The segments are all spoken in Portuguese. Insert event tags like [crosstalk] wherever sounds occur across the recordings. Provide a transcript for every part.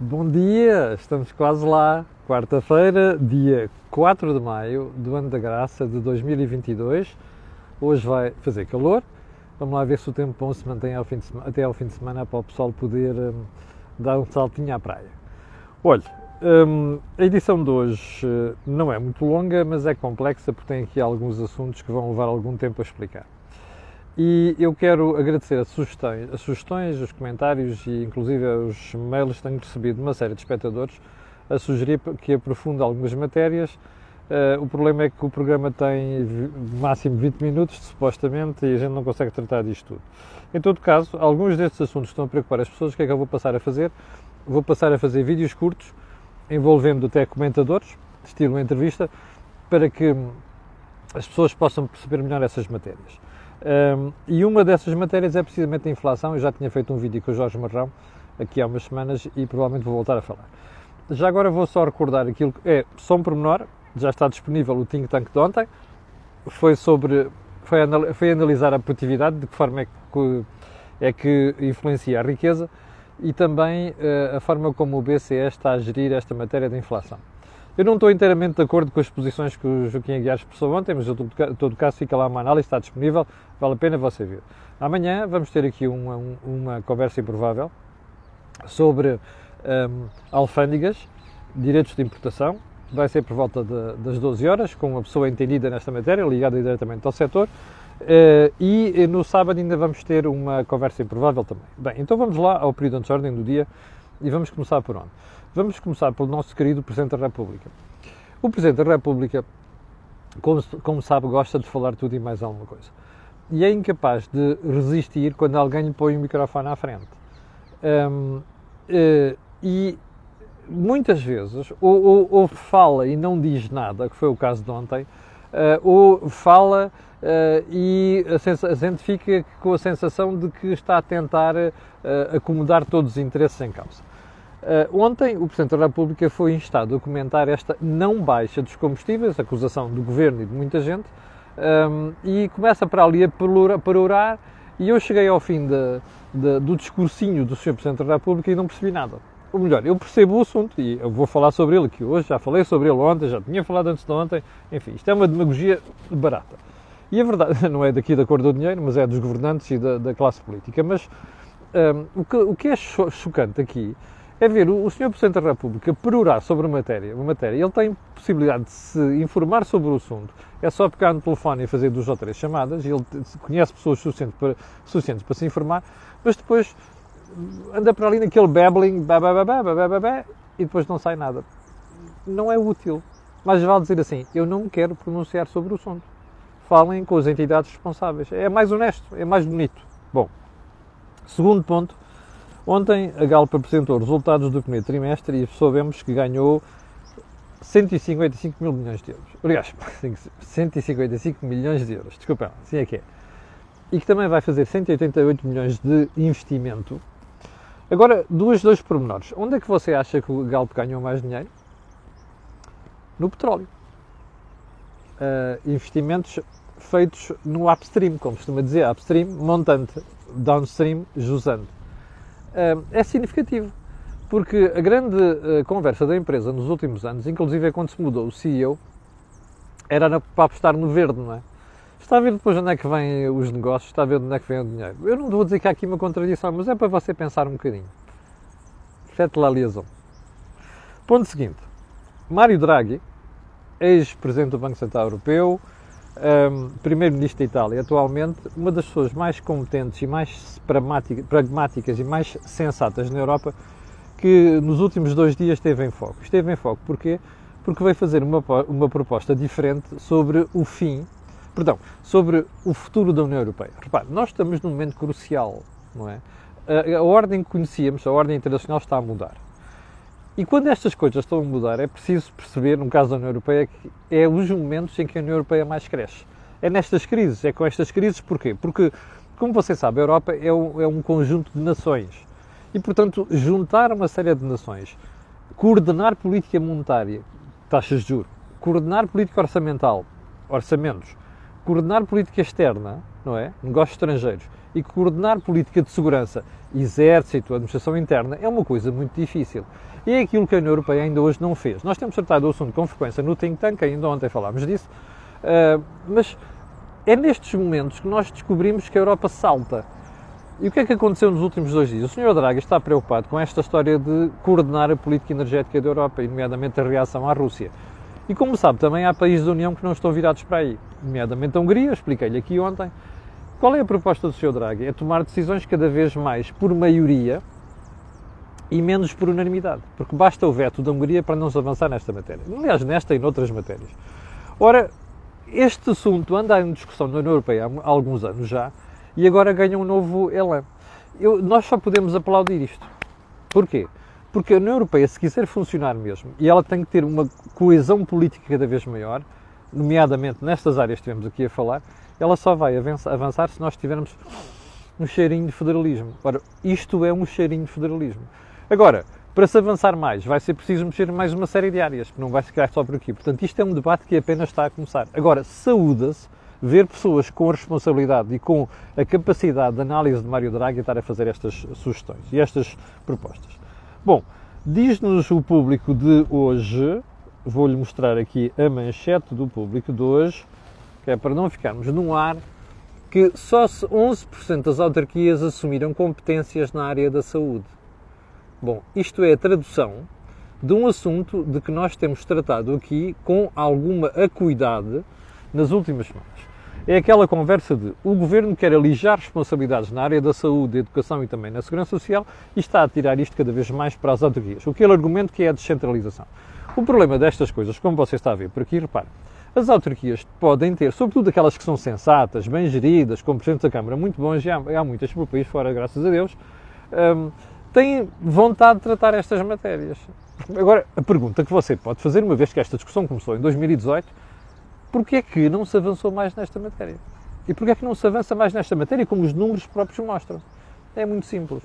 Bom dia, estamos quase lá. Quarta-feira, dia 4 de maio do ano da graça de 2022. Hoje vai fazer calor. Vamos lá ver se o tempo bom se mantém ao de, até ao fim de semana para o pessoal poder um, dar um saltinho à praia. Olha, um, a edição de hoje uh, não é muito longa, mas é complexa porque tem aqui alguns assuntos que vão levar algum tempo a explicar. E eu quero agradecer as sugestões, as sugestões, os comentários e inclusive os mails que tenho recebido de uma série de espectadores a sugerir que aprofunde algumas matérias. Uh, o problema é que o programa tem máximo 20 minutos, supostamente, e a gente não consegue tratar disto tudo. Em todo caso, alguns destes assuntos estão a preocupar as pessoas. O que é que eu vou passar a fazer? Vou passar a fazer vídeos curtos, envolvendo até comentadores, estilo entrevista, para que as pessoas possam perceber melhor essas matérias. Um, e uma dessas matérias é precisamente a inflação. Eu já tinha feito um vídeo com o Jorge Marrão aqui há umas semanas e provavelmente vou voltar a falar. Já agora vou só recordar aquilo que é só um pormenor, já está disponível o Think Tank de ontem. Foi sobre foi, foi analisar a produtividade, de que forma é que, é que influencia a riqueza e também uh, a forma como o BCE está a gerir esta matéria da inflação. Eu não estou inteiramente de acordo com as posições que o Joaquim Aguiar expressou ontem, mas em todo caso fica lá uma análise, está disponível, vale a pena você ver. Amanhã vamos ter aqui uma, uma conversa improvável sobre um, alfândegas, direitos de importação, vai ser por volta de, das 12 horas, com uma pessoa entendida nesta matéria, ligada diretamente ao setor, uh, e no sábado ainda vamos ter uma conversa improvável também. Bem, então vamos lá ao período de ordem do dia e vamos começar por onde? Vamos começar pelo nosso querido Presidente da República. O Presidente da República, como, como sabe, gosta de falar tudo e mais alguma coisa. E é incapaz de resistir quando alguém lhe põe o microfone à frente. Um, eh, e muitas vezes, ou, ou, ou, fala e não diz nada, que foi o caso de ontem, uh, ou fala uh, e a, a gente fica com a sensação de que está a tentar uh, acomodar todos os interesses em causa. Uh, ontem, o Presidente da República foi instado a comentar esta não baixa dos combustíveis, acusação do Governo e de muita gente, um, e começa para ali a perorar, e eu cheguei ao fim de, de, do discursinho do Sr. Presidente da República e não percebi nada. Ou melhor, eu percebo o assunto e eu vou falar sobre ele aqui hoje, já falei sobre ele ontem, já tinha falado antes de ontem, enfim, isto é uma demagogia barata. E a verdade [laughs] não é daqui da cor do dinheiro, mas é dos governantes e da, da classe política. Mas um, o, que, o que é chocante aqui é ver o Sr. Presidente da República perorar sobre a matéria, uma matéria, ele tem possibilidade de se informar sobre o assunto, é só pegar no telefone e fazer duas ou três chamadas, ele conhece pessoas suficientes para, suficientes para se informar, mas depois anda para ali naquele babbling, e depois não sai nada. Não é útil. Mas vale dizer assim, eu não quero pronunciar sobre o assunto. Falem com as entidades responsáveis. É mais honesto, é mais bonito. Bom, segundo ponto, Ontem a Galp apresentou resultados do primeiro trimestre e soubemos que ganhou 155 mil milhões de euros. Aliás, [laughs] 155 milhões de euros, desculpem, assim é que é. E que também vai fazer 188 milhões de investimento. Agora, duas, dois pormenores. Onde é que você acha que o Galp ganhou mais dinheiro? No petróleo. Uh, investimentos feitos no upstream, como costuma dizer, upstream, montante, downstream, jusante é significativo. Porque a grande eh, conversa da empresa nos últimos anos, inclusive quando se mudou o CEO, era para apostar no verde, não é? Está a ver depois onde é que vêm os negócios, está a ver onde é que vem o dinheiro. Eu não vou dizer que há aqui uma contradição, mas é para você pensar um bocadinho. Fete la liaison. Ponto seguinte. Mário Draghi, ex-presidente do Banco Central Europeu, um, primeiro-ministro da Itália, atualmente, uma das pessoas mais competentes e mais pragmáticas e mais sensatas na Europa, que nos últimos dois dias esteve em foco. Esteve em foco porquê? Porque veio fazer uma, uma proposta diferente sobre o fim, perdão, sobre o futuro da União Europeia. Repare, nós estamos num momento crucial, não é? A, a ordem que conhecíamos, a ordem internacional está a mudar. E quando estas coisas estão a mudar, é preciso perceber, no caso da União Europeia, que é os momentos em que a União Europeia mais cresce. É nestas crises, é com estas crises, porquê? Porque, como você sabe, a Europa é um, é um conjunto de nações. E, portanto, juntar uma série de nações, coordenar política monetária, taxas de juros, coordenar política orçamental, orçamentos, coordenar política externa, não é? Negócios estrangeiros, e coordenar política de segurança, exército, administração interna, é uma coisa muito difícil. E é aquilo que a União Europeia ainda hoje não fez. Nós temos tratado o assunto com frequência no think tank, ainda ontem falámos disso, uh, mas é nestes momentos que nós descobrimos que a Europa salta. E o que é que aconteceu nos últimos dois dias? O Sr. Draghi está preocupado com esta história de coordenar a política energética da Europa, nomeadamente a reação à Rússia. E como sabe, também há países da União que não estão virados para aí, nomeadamente a Hungria, expliquei-lhe aqui ontem. Qual é a proposta do Sr. Draghi? É tomar decisões cada vez mais por maioria e menos por unanimidade, porque basta o veto da Hungria para não se avançar nesta matéria. Aliás, nesta e noutras matérias. Ora, este assunto anda em discussão na União Europeia há alguns anos já e agora ganha um novo elan. Eu, nós só podemos aplaudir isto. Porquê? Porque a União Europeia, se quiser funcionar mesmo, e ela tem que ter uma coesão política cada vez maior, nomeadamente nestas áreas que estivemos aqui a falar, ela só vai avançar se nós tivermos um cheirinho de federalismo. Ora, isto é um cheirinho de federalismo. Agora, para se avançar mais, vai ser preciso mexer mais uma série de áreas, que não vai ficar só por aqui. Portanto, isto é um debate que apenas está a começar. Agora, saúda-se ver pessoas com a responsabilidade e com a capacidade de análise de Mário Draghi estar a fazer estas sugestões e estas propostas. Bom, diz-nos o público de hoje, vou-lhe mostrar aqui a manchete do público de hoje, que é para não ficarmos no ar, que só 11% das autarquias assumiram competências na área da saúde. Bom, isto é a tradução de um assunto de que nós temos tratado aqui com alguma acuidade nas últimas semanas. É aquela conversa de o governo quer alijar responsabilidades na área da saúde, da educação e também na segurança social e está a tirar isto cada vez mais para as autarquias. O que ele argumento que é a descentralização. O problema destas coisas, como você está a ver por aqui, repare, as autarquias podem ter, sobretudo aquelas que são sensatas, bem geridas, com presidentes da Câmara muito bons, e há, há muitas por país fora, graças a Deus, hum, têm vontade de tratar estas matérias. Agora, a pergunta que você pode fazer, uma vez que esta discussão começou em 2018, porquê é que não se avançou mais nesta matéria? E porquê é que não se avança mais nesta matéria, como os números próprios mostram? É muito simples.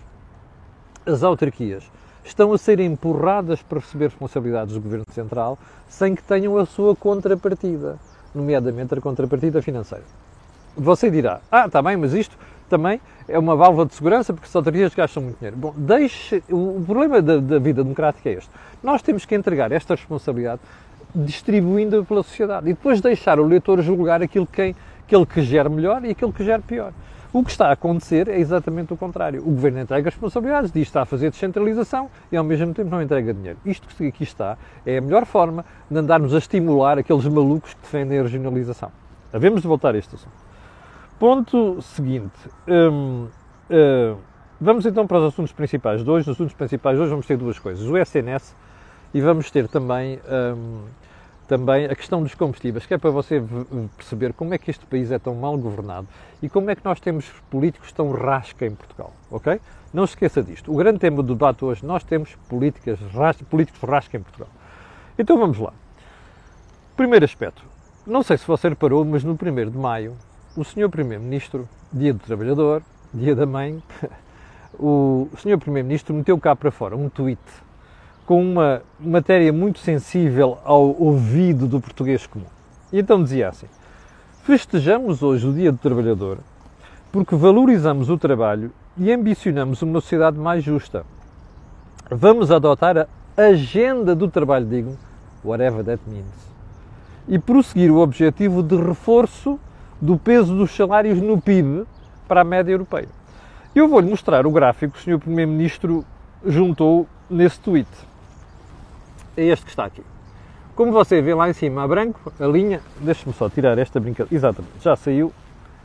As autarquias estão a ser empurradas para receber responsabilidades do Governo Central sem que tenham a sua contrapartida, nomeadamente a contrapartida financeira. Você dirá, ah, está bem, mas isto também é uma válvula de segurança porque as autarquias gastam muito dinheiro. Bom, deixe, o problema da, da vida democrática é este. Nós temos que entregar esta responsabilidade distribuindo pela sociedade e depois deixar o eleitor julgar aquilo que, aquele que gera melhor e aquele que gera pior. O que está a acontecer é exatamente o contrário. O governo entrega responsabilidades, diz que está a fazer descentralização e ao mesmo tempo não entrega dinheiro. Isto que aqui está é a melhor forma de andarmos a estimular aqueles malucos que defendem a regionalização. Havemos de voltar a este assunto. Ponto seguinte. Hum, hum, vamos então para os assuntos principais de hoje. Nos assuntos principais de hoje vamos ter duas coisas. O SNS e vamos ter também, hum, também a questão dos combustíveis, que é para você perceber como é que este país é tão mal governado e como é que nós temos políticos tão rasca em Portugal, ok? Não se esqueça disto. O grande tema do debate hoje, nós temos políticas, políticos rasca em Portugal. Então vamos lá. Primeiro aspecto. Não sei se você reparou, mas no 1 de maio o Sr. Primeiro-Ministro, dia do Trabalhador, dia da mãe, [laughs] o Sr. Primeiro-Ministro meteu cá para fora um tweet com uma matéria muito sensível ao ouvido do português comum. E então dizia assim: Festejamos hoje o Dia do Trabalhador porque valorizamos o trabalho e ambicionamos uma sociedade mais justa. Vamos adotar a agenda do trabalho digno, whatever that means, e prosseguir o objetivo de reforço do peso dos salários no PIB para a média europeia. Eu vou-lhe mostrar o gráfico que o Sr. Primeiro-Ministro juntou nesse tweet. É este que está aqui. Como você vê lá em cima a branco, a linha, deixe-me só tirar esta brincadeira, exatamente, já saiu.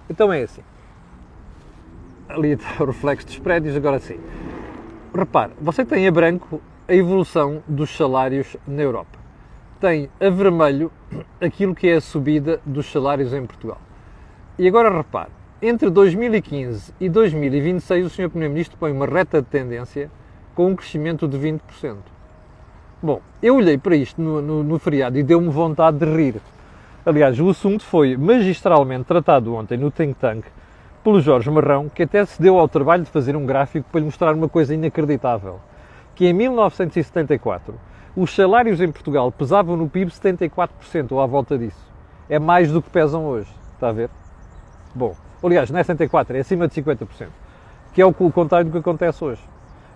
Então é assim. Ali está o reflexo dos prédios, agora sim. Repare, você tem a branco a evolução dos salários na Europa. Tem a vermelho aquilo que é a subida dos salários em Portugal. E agora repare, entre 2015 e 2026 o Sr. Primeiro-Ministro põe uma reta de tendência com um crescimento de 20%. Bom, eu olhei para isto no, no, no feriado e deu-me vontade de rir. Aliás, o assunto foi magistralmente tratado ontem no Think Tank pelo Jorge Marrão, que até se deu ao trabalho de fazer um gráfico para lhe mostrar uma coisa inacreditável. Que em 1974 os salários em Portugal pesavam no PIB 74% ou à volta disso. É mais do que pesam hoje. Está a ver? Bom, Aliás, não é 74%, é acima de 50%. Que é o contrário do que acontece hoje.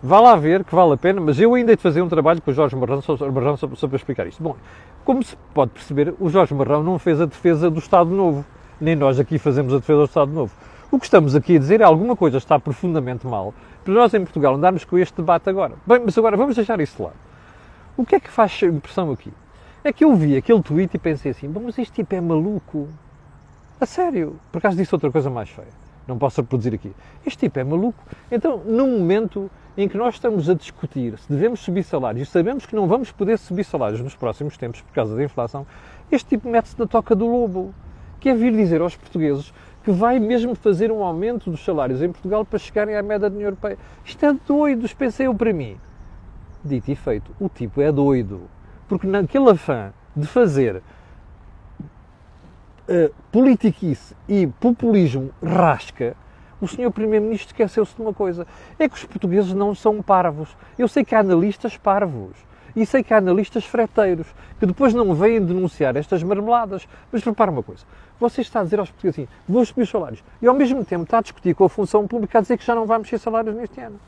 Vá lá ver que vale a pena, mas eu ainda hei de fazer um trabalho com o Jorge Marrão, Marrão só, para explicar isto. Bom, como se pode perceber, o Jorge Marrão não fez a defesa do Estado Novo, nem nós aqui fazemos a defesa do Estado Novo. O que estamos aqui a dizer é alguma coisa está profundamente mal para nós em Portugal andarmos com este debate agora. Bem, mas agora vamos deixar isso de lado. O que é que faz impressão aqui? É que eu vi aquele tweet e pensei assim, mas este tipo é maluco. A sério. Por acaso disse outra coisa mais feia. Não posso reproduzir aqui. Este tipo é maluco. Então, num momento em que nós estamos a discutir se devemos subir salários e sabemos que não vamos poder subir salários nos próximos tempos por causa da inflação, este tipo mete-se na toca do lobo. Que é vir dizer aos portugueses que vai mesmo fazer um aumento dos salários em Portugal para chegarem à média da União Europeia. Isto é doido, pensei eu para mim. Dito e feito, o tipo é doido. Porque naquele afã de fazer uh, politiquice e populismo rasca, o senhor Primeiro-Ministro esqueceu-se de uma coisa: é que os portugueses não são parvos. Eu sei que há analistas parvos. E sei que há analistas freteiros que depois não vêm denunciar estas marmeladas. Mas repara uma coisa: você está a dizer aos portugueses assim, vou subir os salários, e ao mesmo tempo está a discutir com a função pública a dizer que já não vai mexer salários neste ano.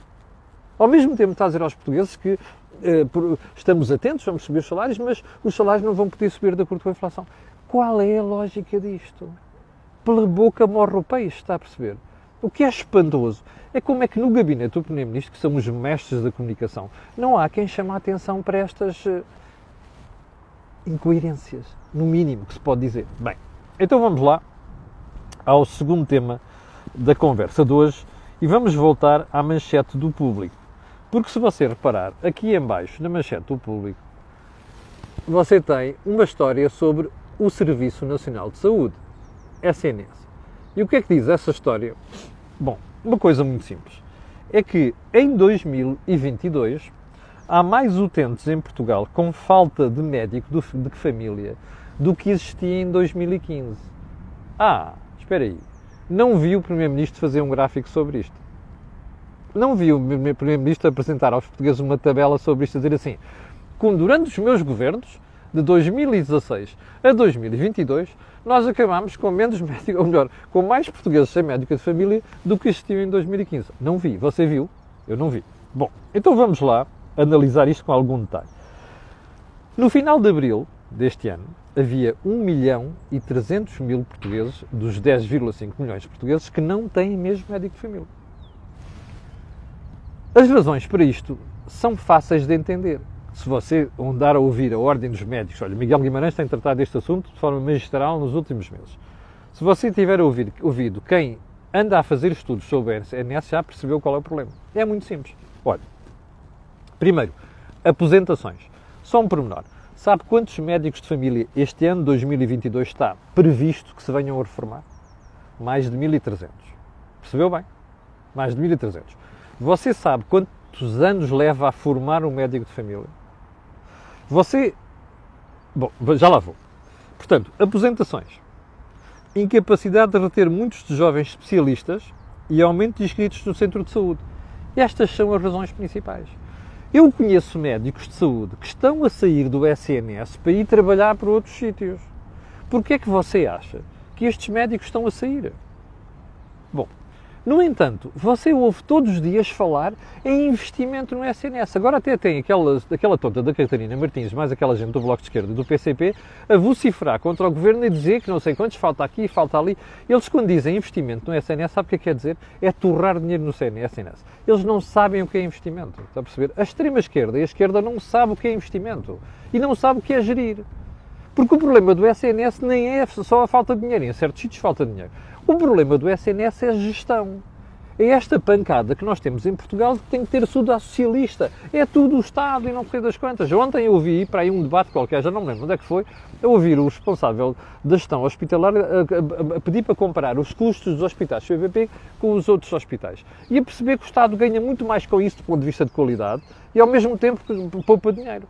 Ao mesmo tempo está a dizer aos portugueses que eh, estamos atentos, vamos subir os salários, mas os salários não vão poder subir de acordo com a inflação. Qual é a lógica disto? Pela boca morre o peixe, está a perceber? O que é espantoso é como é que no gabinete do Primeiro-Ministro, que são os mestres da comunicação, não há quem chame a atenção para estas uh, incoerências, no mínimo que se pode dizer. Bem, então vamos lá ao segundo tema da conversa de hoje e vamos voltar à manchete do público. Porque se você reparar, aqui em baixo, na manchete do público, você tem uma história sobre o Serviço Nacional de Saúde, SNS. E o que é que diz essa história? Bom, uma coisa muito simples. É que em 2022 há mais utentes em Portugal com falta de médico de família do que existia em 2015. Ah, espera aí. Não vi o Primeiro-Ministro fazer um gráfico sobre isto não vi o Primeiro-Ministro apresentar aos portugueses uma tabela sobre isto, dizer assim, durante os meus governos, de 2016 a 2022, nós acabámos com menos médicos, ou melhor, com mais portugueses sem médico de família do que existiam em 2015. Não vi. Você viu? Eu não vi. Bom, então vamos lá analisar isto com algum detalhe. No final de abril deste ano, havia 1 milhão e 300 mil portugueses, dos 10,5 milhões de portugueses, que não têm mesmo médico de família. As razões para isto são fáceis de entender. Se você andar a ouvir a Ordem dos Médicos, olha, Miguel Guimarães tem tratado deste assunto de forma magistral nos últimos meses. Se você tiver ouvido, ouvido quem anda a fazer estudos sobre a SNS, já percebeu qual é o problema. É muito simples. Olha, primeiro, aposentações. Só um pormenor. Sabe quantos médicos de família este ano, 2022, está previsto que se venham a reformar? Mais de 1.300. Percebeu bem? Mais de 1.300. Você sabe quantos anos leva a formar um médico de família? Você. Bom, já lá vou. Portanto, aposentações. Incapacidade de reter muitos de jovens especialistas e aumento de inscritos no centro de saúde. Estas são as razões principais. Eu conheço médicos de saúde que estão a sair do SNS para ir trabalhar para outros sítios. Porquê é que você acha que estes médicos estão a sair? No entanto, você ouve todos os dias falar em investimento no SNS. Agora até tem aquela, aquela tonta da Catarina Martins, mais aquela gente do Bloco de Esquerda do PCP, a vociferar contra o Governo e dizer que não sei quantos falta aqui, falta ali. Eles quando dizem investimento no SNS, sabe o que é que quer dizer? É torrar dinheiro no SNS. Eles não sabem o que é investimento. Está a perceber? A extrema-esquerda e a esquerda não sabem o que é investimento. E não sabem o que é gerir. Porque o problema do SNS nem é só a falta de dinheiro. Em certos sítios falta dinheiro. O problema do SNS é a gestão. É esta pancada que nós temos em Portugal que tem que ter sido a socialista. É tudo o Estado e não sei das quantas. Ontem eu ouvi para aí um debate qualquer, já não me lembro onde é que foi, eu ouvi o responsável da gestão hospitalar a, a, a, pedir para comparar os custos dos hospitais CVP com os outros hospitais. E a perceber que o Estado ganha muito mais com isso do ponto de vista de qualidade e ao mesmo tempo poupa dinheiro.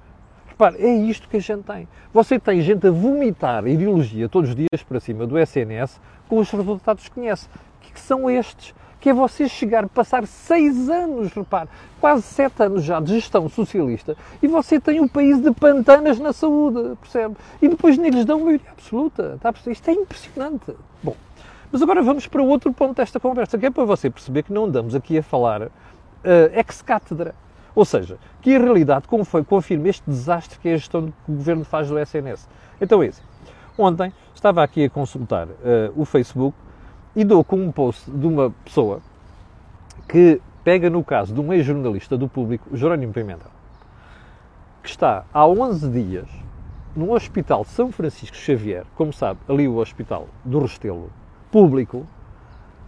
Repare, é isto que a gente tem. Você tem gente a vomitar ideologia todos os dias para cima do SNS com os resultados que conhece. Que são estes? Que é você chegar, passar seis anos, repare, quase sete anos já de gestão socialista e você tem um país de pantanas na saúde, percebe? E depois nem lhes dão maioria absoluta. Isto é impressionante. Bom, Mas agora vamos para outro ponto desta conversa, que é para você perceber que não andamos aqui a falar uh, ex-cátedra. Ou seja, que a realidade confirma este desastre que é a gestão que o governo faz do SNS. Então é isso. Ontem estava aqui a consultar uh, o Facebook e dou com um post de uma pessoa que pega no caso de um ex-jornalista do público, Jerónimo Pimentel, que está há 11 dias no Hospital São Francisco Xavier, como sabe, ali o Hospital do Restelo, público,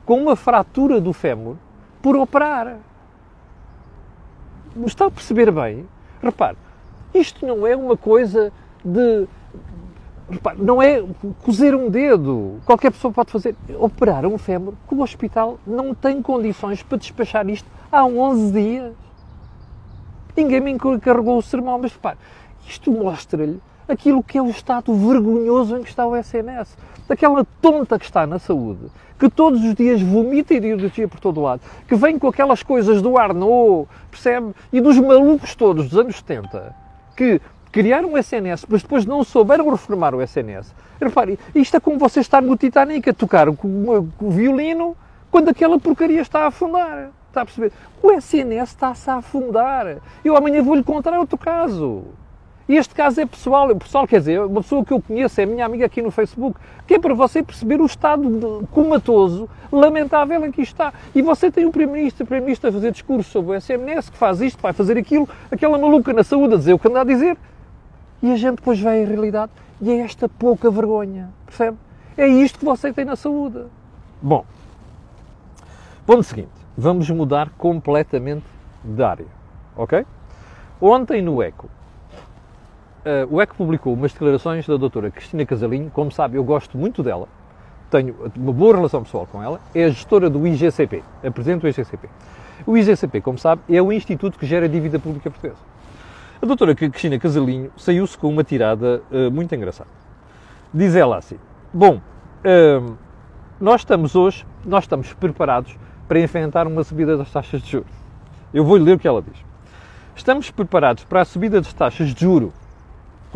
com uma fratura do fémur por operar. Está a perceber bem? Repare, isto não é uma coisa de Repare, não é cozer um dedo. Qualquer pessoa pode fazer. Operar um fémur que o hospital não tem condições para despachar isto há 11 dias. Ninguém me encarregou o sermão, mas repare, isto mostra-lhe aquilo que é o estado vergonhoso em que está o SNS. Daquela tonta que está na saúde, que todos os dias vomita ideologia por todo lado, que vem com aquelas coisas do Arnaud, percebe? E dos malucos todos dos anos 70, que criaram o SNS, mas depois não souberam reformar o SNS. Repare, isto é como você estar no Titanic a tocar com o violino quando aquela porcaria está a afundar. Está a perceber? O SNS está-se a afundar. Eu amanhã vou-lhe contar outro caso. E este caso é pessoal, pessoal quer dizer, uma pessoa que eu conheço, é minha amiga aqui no Facebook, que é para você perceber o estado comatoso, lamentável em que está. E você tem o Primeiro-Ministro, o Primeiro-Ministro a fazer discurso sobre o SNS, que faz isto, vai fazer aquilo, aquela maluca na saúde a dizer o que anda a dizer, e a gente depois vê a realidade e é esta pouca vergonha, percebe? É isto que você tem na saúde. Bom, ponto seguinte, vamos mudar completamente de área, ok? Ontem no ECO, o ECO publicou umas declarações da doutora Cristina Casalinho, como sabe, eu gosto muito dela, tenho uma boa relação pessoal com ela, é a gestora do IGCP, a presidente do IGCP. O IGCP, como sabe, é o instituto que gera dívida pública portuguesa. A doutora Cristina Casalinho saiu-se com uma tirada uh, muito engraçada. Diz ela assim: Bom, uh, nós estamos hoje, nós estamos preparados para enfrentar uma subida das taxas de juros. Eu vou-lhe ler o que ela diz. Estamos preparados para a subida das taxas de juro.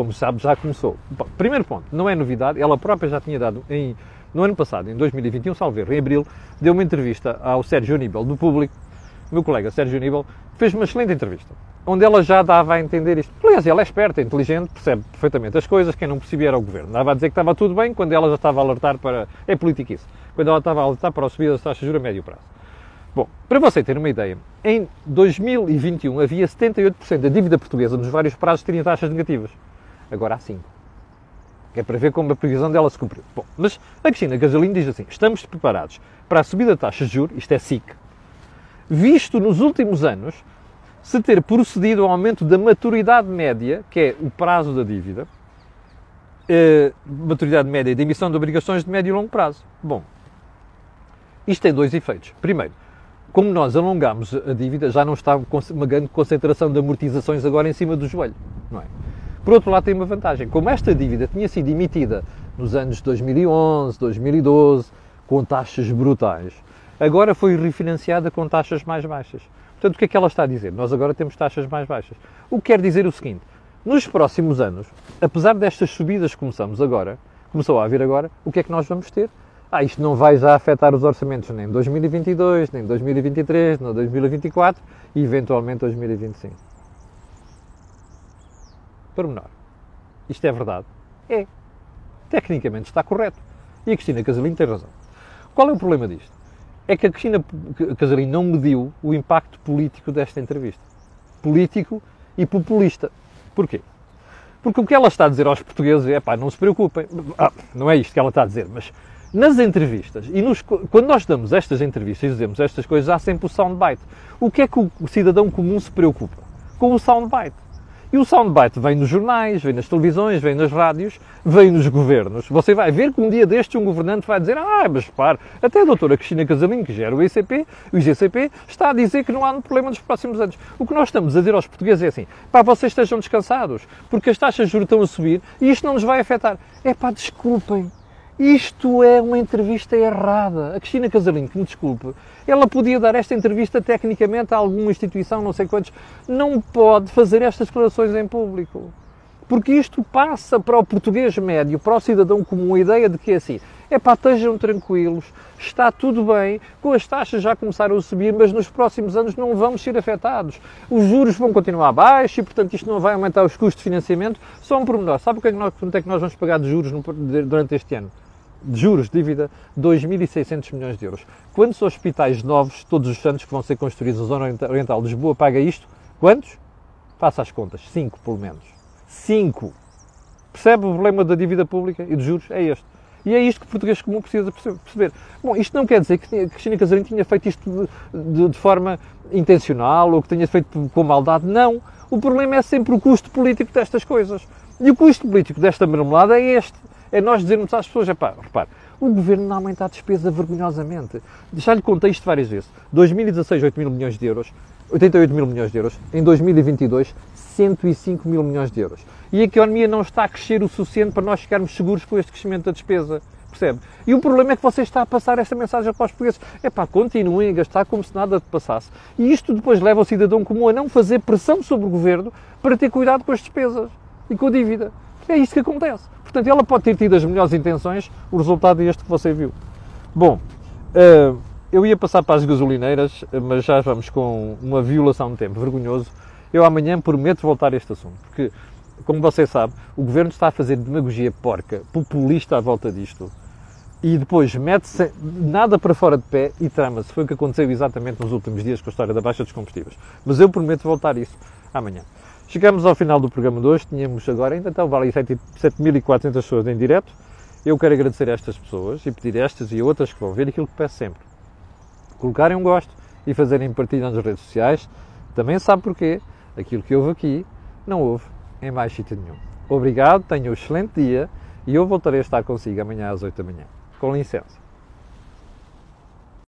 Como sabe, já começou. Bom, primeiro ponto, não é novidade, ela própria já tinha dado em, no ano passado, em 2021, salvo erro, em abril, deu uma entrevista ao Sérgio Aníbal, do Público, meu colega Sérgio Aníbal, fez uma excelente entrevista onde ela já dava a entender isto. Aliás, ela é esperta, inteligente, percebe perfeitamente as coisas, quem não percebia era o governo. Dava a dizer que estava tudo bem quando ela já estava a alertar para. É política isso. Quando ela estava a alertar para a subida das taxas de juros a médio prazo. Bom, para você ter uma ideia, em 2021 havia 78% da dívida portuguesa nos vários prazos que tinha taxas negativas. Agora há 5. É para ver como a previsão dela se cumpriu. Bom, mas a Cristina Gasolina diz assim: estamos preparados para a subida de taxas de juros, isto é SIC, visto nos últimos anos se ter procedido ao aumento da maturidade média, que é o prazo da dívida, eh, maturidade média de emissão de obrigações de médio e longo prazo. Bom, isto tem dois efeitos. Primeiro, como nós alongamos a dívida, já não está uma grande concentração de amortizações agora em cima do joelho, não é? Por outro lado, tem uma vantagem. Como esta dívida tinha sido emitida nos anos 2011, 2012, com taxas brutais, agora foi refinanciada com taxas mais baixas. Portanto, o que é que ela está a dizer? Nós agora temos taxas mais baixas. O que quer dizer o seguinte: nos próximos anos, apesar destas subidas que começamos agora, começou a haver agora, o que é que nós vamos ter? Ah, isto não vai já afetar os orçamentos nem em 2022, nem em 2023, nem em 2024 e eventualmente 2025. Pormenor. Isto é verdade? É. Tecnicamente está correto. E a Cristina Casalinho tem razão. Qual é o problema disto? é que a Cristina Casarinho não mediu o impacto político desta entrevista. Político e populista. Porquê? Porque o que ela está a dizer aos portugueses é, pá, não se preocupem. Ah, não é isto que ela está a dizer, mas nas entrevistas, e nos, quando nós damos estas entrevistas e dizemos estas coisas, há sempre o soundbite. O que é que o cidadão comum se preocupa? Com o soundbite. E o soundbite vem nos jornais, vem nas televisões, vem nas rádios, vem nos governos. Você vai ver que um dia destes um governante vai dizer ah, mas repare, até a doutora Cristina Casalinho, que gera o ICP, o IGCP, está a dizer que não há problema nos próximos anos. O que nós estamos a dizer aos portugueses é assim, pá, vocês estejam descansados, porque as taxas de juros estão a subir e isto não nos vai afetar. É pá, desculpem, isto é uma entrevista errada. A Cristina Casalinho, que me desculpe, ela podia dar esta entrevista tecnicamente a alguma instituição, não sei quantos. Não pode fazer estas declarações em público. Porque isto passa para o português médio, para o cidadão comum, a ideia de que é assim. é pá, estejam tranquilos, está tudo bem, com as taxas já começaram a subir, mas nos próximos anos não vamos ser afetados. Os juros vão continuar baixos e, portanto, isto não vai aumentar os custos de financiamento. Só um pormenor, sabe é quanto é que nós vamos pagar de juros durante este ano? Juros, dívida, 2.600 milhões de euros. Quantos hospitais novos, todos os santos que vão ser construídos na zona oriental de Lisboa, paga isto? Quantos? Faça as contas. Cinco, pelo menos. Cinco. Percebe o problema da dívida pública e dos juros? É este. E é isto que o português comum precisa perceber. Bom, isto não quer dizer que Cristina Casarinho tinha feito isto de, de, de, forma intencional ou que tenha feito com maldade. Não. O problema é sempre o custo político destas coisas. E o custo político desta marmelada é este. É nós dizermos às pessoas, pá, repare, o governo não aumenta a despesa vergonhosamente. Já lhe contei isto várias vezes. 2016, 8 mil milhões de euros. 88 mil milhões de euros. Em 2022, 105 mil milhões de euros. E a economia não está a crescer o suficiente para nós ficarmos seguros com este crescimento da despesa. Percebe? E o problema é que você está a passar esta mensagem para os portugueses. É pá, continuem a gastar como se nada passasse. E isto depois leva o cidadão comum a não fazer pressão sobre o governo para ter cuidado com as despesas e com a dívida. É isto que acontece. Portanto, ela pode ter tido as melhores intenções, o resultado é este que você viu. Bom, uh, eu ia passar para as gasolineiras, mas já vamos com uma violação de tempo vergonhoso. Eu amanhã prometo voltar a este assunto, porque, como você sabe, o governo está a fazer demagogia porca, populista à volta disto, e depois mete-se nada para fora de pé e trama-se. Foi o que aconteceu exatamente nos últimos dias com a história da baixa dos combustíveis. Mas eu prometo voltar a isso amanhã. Chegamos ao final do programa de hoje, tínhamos agora ainda então vale 7.400 pessoas em direto. Eu quero agradecer a estas pessoas e pedir a estas e outras que vão ver aquilo que peço sempre. Colocarem um gosto e fazerem partilha nas redes sociais. Também sabe porquê. Aquilo que houve aqui não houve em mais sítio nenhum. Obrigado, tenha um excelente dia e eu voltarei a estar consigo amanhã às 8 da manhã. Com licença.